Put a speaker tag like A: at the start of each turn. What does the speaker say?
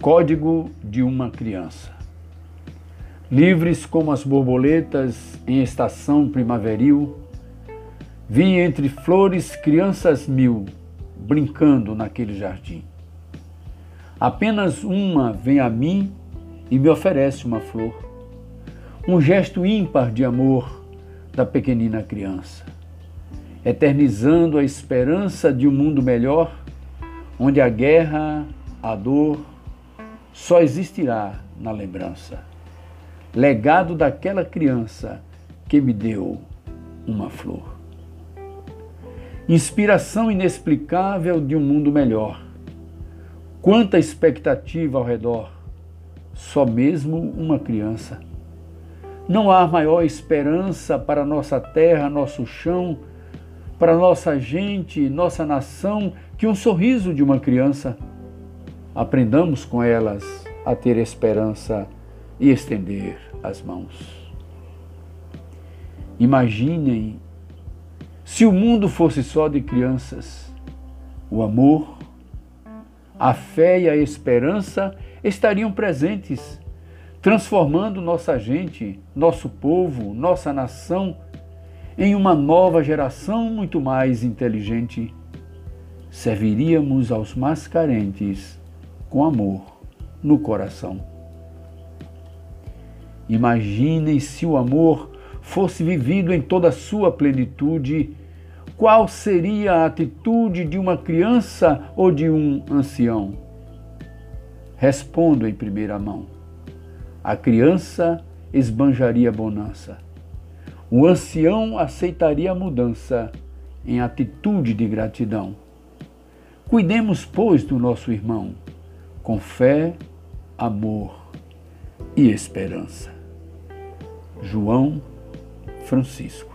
A: Código de uma criança. Livres como as borboletas em estação primaveril, vi entre flores crianças mil brincando naquele jardim. Apenas uma vem a mim e me oferece uma flor, um gesto ímpar de amor da pequenina criança, eternizando a esperança de um mundo melhor, onde a guerra, a dor, só existirá na lembrança legado daquela criança que me deu uma flor. Inspiração inexplicável de um mundo melhor. Quanta expectativa ao redor, só mesmo uma criança. Não há maior esperança para nossa terra, nosso chão, para nossa gente, nossa nação, que um sorriso de uma criança. Aprendamos com elas a ter esperança e estender as mãos. Imaginem se o mundo fosse só de crianças. O amor, a fé e a esperança estariam presentes, transformando nossa gente, nosso povo, nossa nação em uma nova geração muito mais inteligente. Serviríamos aos mais carentes com amor no coração. Imaginem se o amor fosse vivido em toda a sua plenitude, qual seria a atitude de uma criança ou de um ancião? Respondo em primeira mão. A criança esbanjaria bonança. O ancião aceitaria a mudança em atitude de gratidão. Cuidemos, pois, do nosso irmão, com fé, amor e esperança. João Francisco.